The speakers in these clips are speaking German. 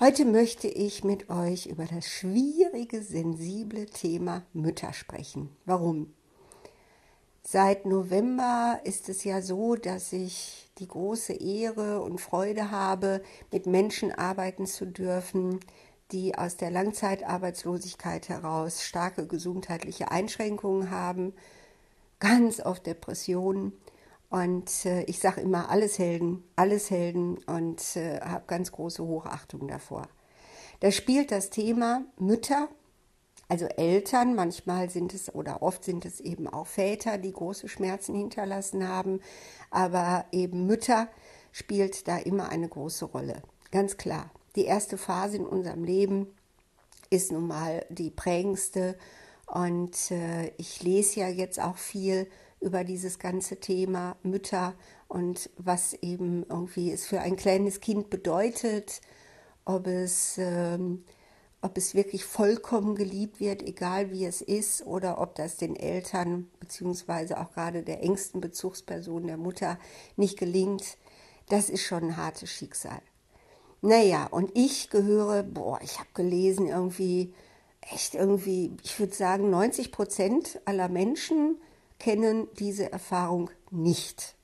Heute möchte ich mit euch über das schwierige, sensible Thema Mütter sprechen. Warum? Seit November ist es ja so, dass ich die große Ehre und Freude habe, mit Menschen arbeiten zu dürfen, die aus der Langzeitarbeitslosigkeit heraus starke gesundheitliche Einschränkungen haben, ganz oft Depressionen und äh, ich sage immer, alles Helden, alles Helden und äh, habe ganz große Hochachtung davor. Da spielt das Thema Mütter, also Eltern, manchmal sind es oder oft sind es eben auch Väter, die große Schmerzen hinterlassen haben, aber eben Mütter spielt da immer eine große Rolle. Ganz klar. Die erste Phase in unserem Leben ist nun mal die prägendste und äh, ich lese ja jetzt auch viel über dieses ganze Thema Mütter und was eben irgendwie es für ein kleines Kind bedeutet, ob es, ähm, ob es wirklich vollkommen geliebt wird, egal wie es ist, oder ob das den Eltern beziehungsweise auch gerade der engsten Bezugsperson der Mutter nicht gelingt, das ist schon ein hartes Schicksal. Naja, und ich gehöre, boah, ich habe gelesen, irgendwie, echt irgendwie, ich würde sagen, 90 Prozent aller Menschen kennen diese Erfahrung nicht.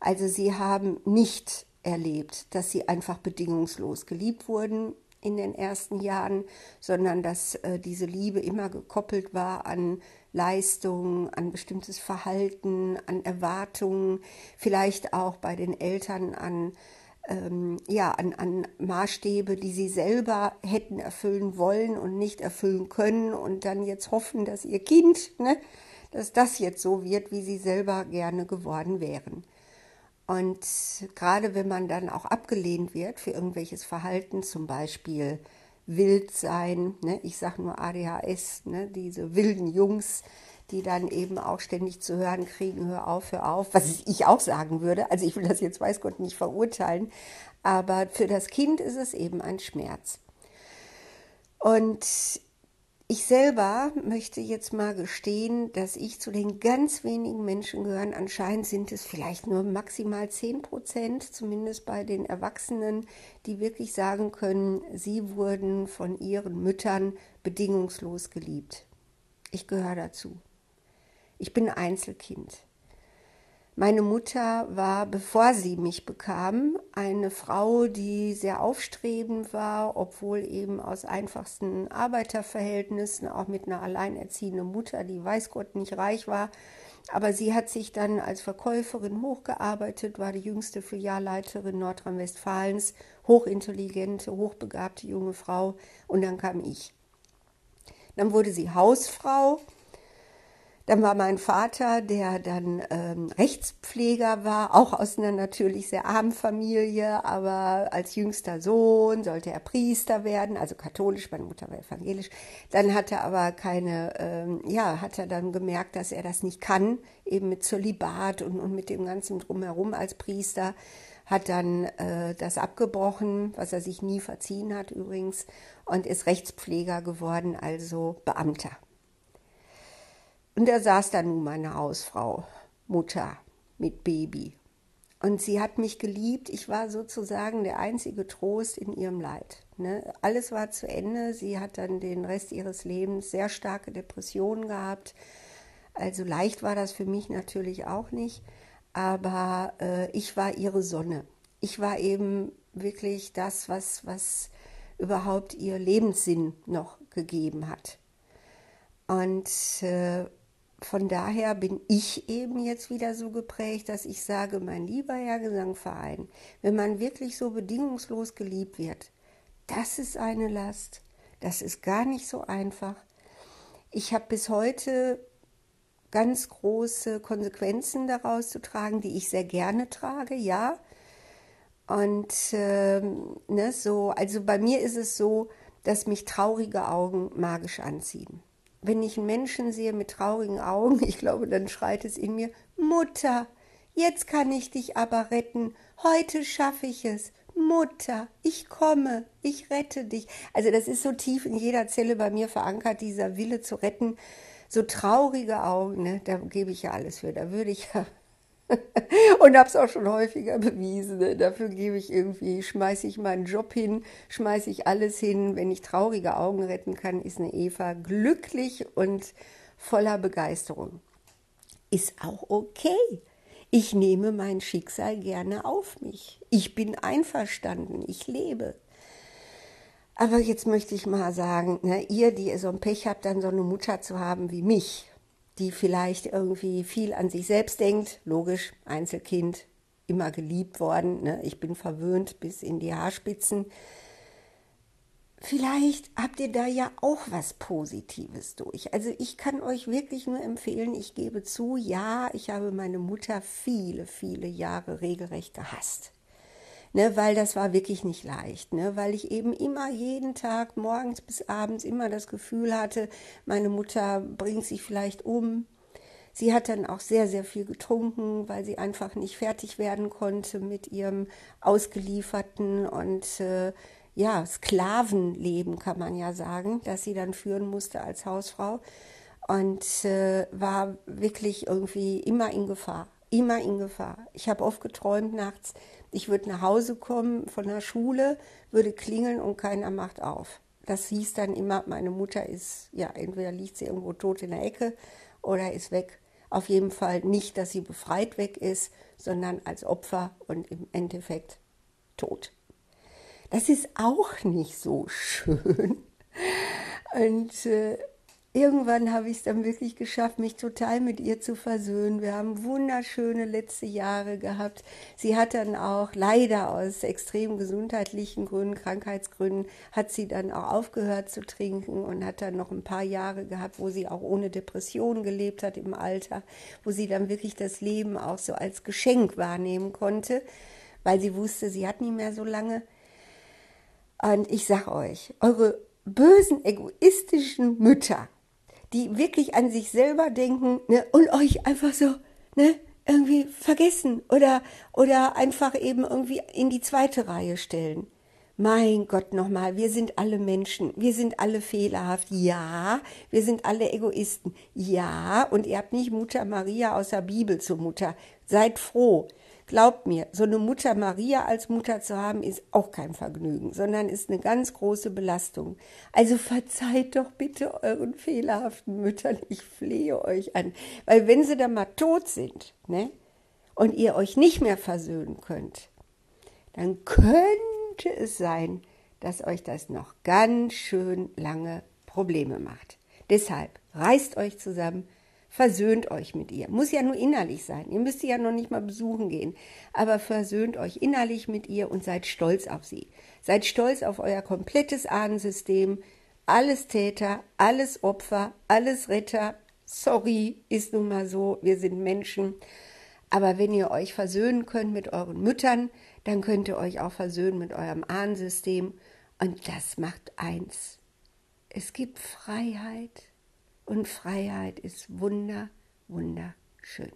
Also sie haben nicht erlebt, dass sie einfach bedingungslos geliebt wurden in den ersten Jahren, sondern dass äh, diese Liebe immer gekoppelt war an Leistung, an bestimmtes Verhalten, an Erwartungen, vielleicht auch bei den Eltern an ähm, ja, an, an Maßstäbe, die sie selber hätten erfüllen wollen und nicht erfüllen können und dann jetzt hoffen, dass ihr Kind ne, dass das jetzt so wird, wie sie selber gerne geworden wären. Und gerade wenn man dann auch abgelehnt wird für irgendwelches Verhalten, zum Beispiel wild sein, ne, ich sage nur ADHS, ne, diese wilden Jungs, die dann eben auch ständig zu hören kriegen, hör auf, hör auf, was ich auch sagen würde. Also ich will das jetzt weiß Gott nicht verurteilen, aber für das Kind ist es eben ein Schmerz. Und ich selber möchte jetzt mal gestehen, dass ich zu den ganz wenigen Menschen gehöre. Anscheinend sind es vielleicht nur maximal 10 Prozent, zumindest bei den Erwachsenen, die wirklich sagen können, sie wurden von ihren Müttern bedingungslos geliebt. Ich gehöre dazu. Ich bin Einzelkind. Meine Mutter war, bevor sie mich bekam, eine Frau, die sehr aufstrebend war, obwohl eben aus einfachsten Arbeiterverhältnissen, auch mit einer alleinerziehenden Mutter, die weiß Gott nicht reich war. Aber sie hat sich dann als Verkäuferin hochgearbeitet, war die jüngste Filialleiterin Nordrhein-Westfalens, hochintelligente, hochbegabte junge Frau. Und dann kam ich. Dann wurde sie Hausfrau dann war mein Vater, der dann ähm, Rechtspfleger war, auch aus einer natürlich sehr armen Familie, aber als jüngster Sohn sollte er Priester werden, also katholisch, meine Mutter war evangelisch. Dann hat er aber keine, ähm, ja, hat er dann gemerkt, dass er das nicht kann, eben mit Zölibat und, und mit dem ganzen Drumherum als Priester hat dann äh, das abgebrochen, was er sich nie verziehen hat übrigens, und ist Rechtspfleger geworden, also Beamter. Und da saß dann nun meine Hausfrau, Mutter mit Baby. Und sie hat mich geliebt. Ich war sozusagen der einzige Trost in ihrem Leid. Ne? Alles war zu Ende. Sie hat dann den Rest ihres Lebens sehr starke Depressionen gehabt. Also leicht war das für mich natürlich auch nicht. Aber äh, ich war ihre Sonne. Ich war eben wirklich das, was, was überhaupt ihr Lebenssinn noch gegeben hat. Und äh, von daher bin ich eben jetzt wieder so geprägt, dass ich sage, mein lieber Herr Gesangverein, wenn man wirklich so bedingungslos geliebt wird, das ist eine Last, das ist gar nicht so einfach. Ich habe bis heute ganz große Konsequenzen daraus zu tragen, die ich sehr gerne trage, ja. Und ähm, ne, so, also bei mir ist es so, dass mich traurige Augen magisch anziehen wenn ich einen Menschen sehe mit traurigen Augen, ich glaube, dann schreit es in mir, Mutter, jetzt kann ich dich aber retten, heute schaffe ich es. Mutter, ich komme, ich rette dich. Also das ist so tief in jeder Zelle bei mir verankert, dieser Wille zu retten. So traurige Augen, ne, da gebe ich ja alles für. Da würde ich ja und habe es auch schon häufiger bewiesen. Ne? Dafür gebe ich irgendwie, schmeiße ich meinen Job hin, schmeiße ich alles hin. Wenn ich traurige Augen retten kann, ist eine Eva glücklich und voller Begeisterung. Ist auch okay. Ich nehme mein Schicksal gerne auf mich. Ich bin einverstanden. Ich lebe. Aber jetzt möchte ich mal sagen, ne, ihr, die ihr so ein Pech habt, dann so eine Mutter zu haben wie mich, die vielleicht irgendwie viel an sich selbst denkt, logisch, Einzelkind, immer geliebt worden, ne, ich bin verwöhnt bis in die Haarspitzen. Vielleicht habt ihr da ja auch was Positives durch. Also ich kann euch wirklich nur empfehlen, ich gebe zu, ja, ich habe meine Mutter viele, viele Jahre regelrecht gehasst ne, weil das war wirklich nicht leicht, ne, weil ich eben immer jeden Tag morgens bis abends immer das Gefühl hatte, meine Mutter bringt sich vielleicht um. Sie hat dann auch sehr, sehr viel getrunken, weil sie einfach nicht fertig werden konnte mit ihrem ausgelieferten und äh, ja, Sklavenleben, kann man ja sagen, das sie dann führen musste als Hausfrau und äh, war wirklich irgendwie immer in Gefahr, immer in Gefahr. Ich habe oft geträumt nachts, ich würde nach Hause kommen von der Schule, würde klingeln und keiner macht auf. Das hieß dann immer, meine Mutter ist, ja, entweder liegt sie irgendwo tot in der Ecke oder ist weg. Auf jeden Fall nicht, dass sie befreit weg ist, sondern als Opfer und im Endeffekt tot. Das ist auch nicht so schön. Und äh, irgendwann habe ich es dann wirklich geschafft, mich total mit ihr zu versöhnen. Wir haben wunderschöne letzte Jahre gehabt. Sie hat dann auch leider aus extrem gesundheitlichen Gründen, Krankheitsgründen, hat sie dann auch aufgehört zu trinken und hat dann noch ein paar Jahre gehabt, wo sie auch ohne Depression gelebt hat im Alter, wo sie dann wirklich das Leben auch so als Geschenk wahrnehmen konnte, weil sie wusste, sie hat nie mehr so lange. Und ich sag euch, eure bösen, egoistischen Mütter, die wirklich an sich selber denken ne, und euch einfach so ne, irgendwie vergessen oder, oder einfach eben irgendwie in die zweite Reihe stellen. Mein Gott nochmal, wir sind alle Menschen, wir sind alle fehlerhaft, ja, wir sind alle Egoisten, ja, und ihr habt nicht Mutter Maria aus der Bibel zur Mutter. Seid froh. Glaubt mir, so eine Mutter Maria als Mutter zu haben, ist auch kein Vergnügen, sondern ist eine ganz große Belastung. Also verzeiht doch bitte euren fehlerhaften Müttern, ich flehe euch an. Weil wenn sie dann mal tot sind, ne, und ihr euch nicht mehr versöhnen könnt, dann könnte es sein, dass euch das noch ganz schön lange Probleme macht. Deshalb reißt euch zusammen, versöhnt euch mit ihr. Muss ja nur innerlich sein. Ihr müsst sie ja noch nicht mal besuchen gehen. Aber versöhnt euch innerlich mit ihr und seid stolz auf sie. Seid stolz auf euer komplettes Ahnensystem. Alles Täter, alles Opfer, alles Retter. Sorry, ist nun mal so. Wir sind Menschen. Aber wenn ihr euch versöhnen könnt mit euren Müttern, dann könnt ihr euch auch versöhnen mit eurem Ahnensystem. Und das macht eins. Es gibt Freiheit. Und Freiheit ist wunder, wunderschön.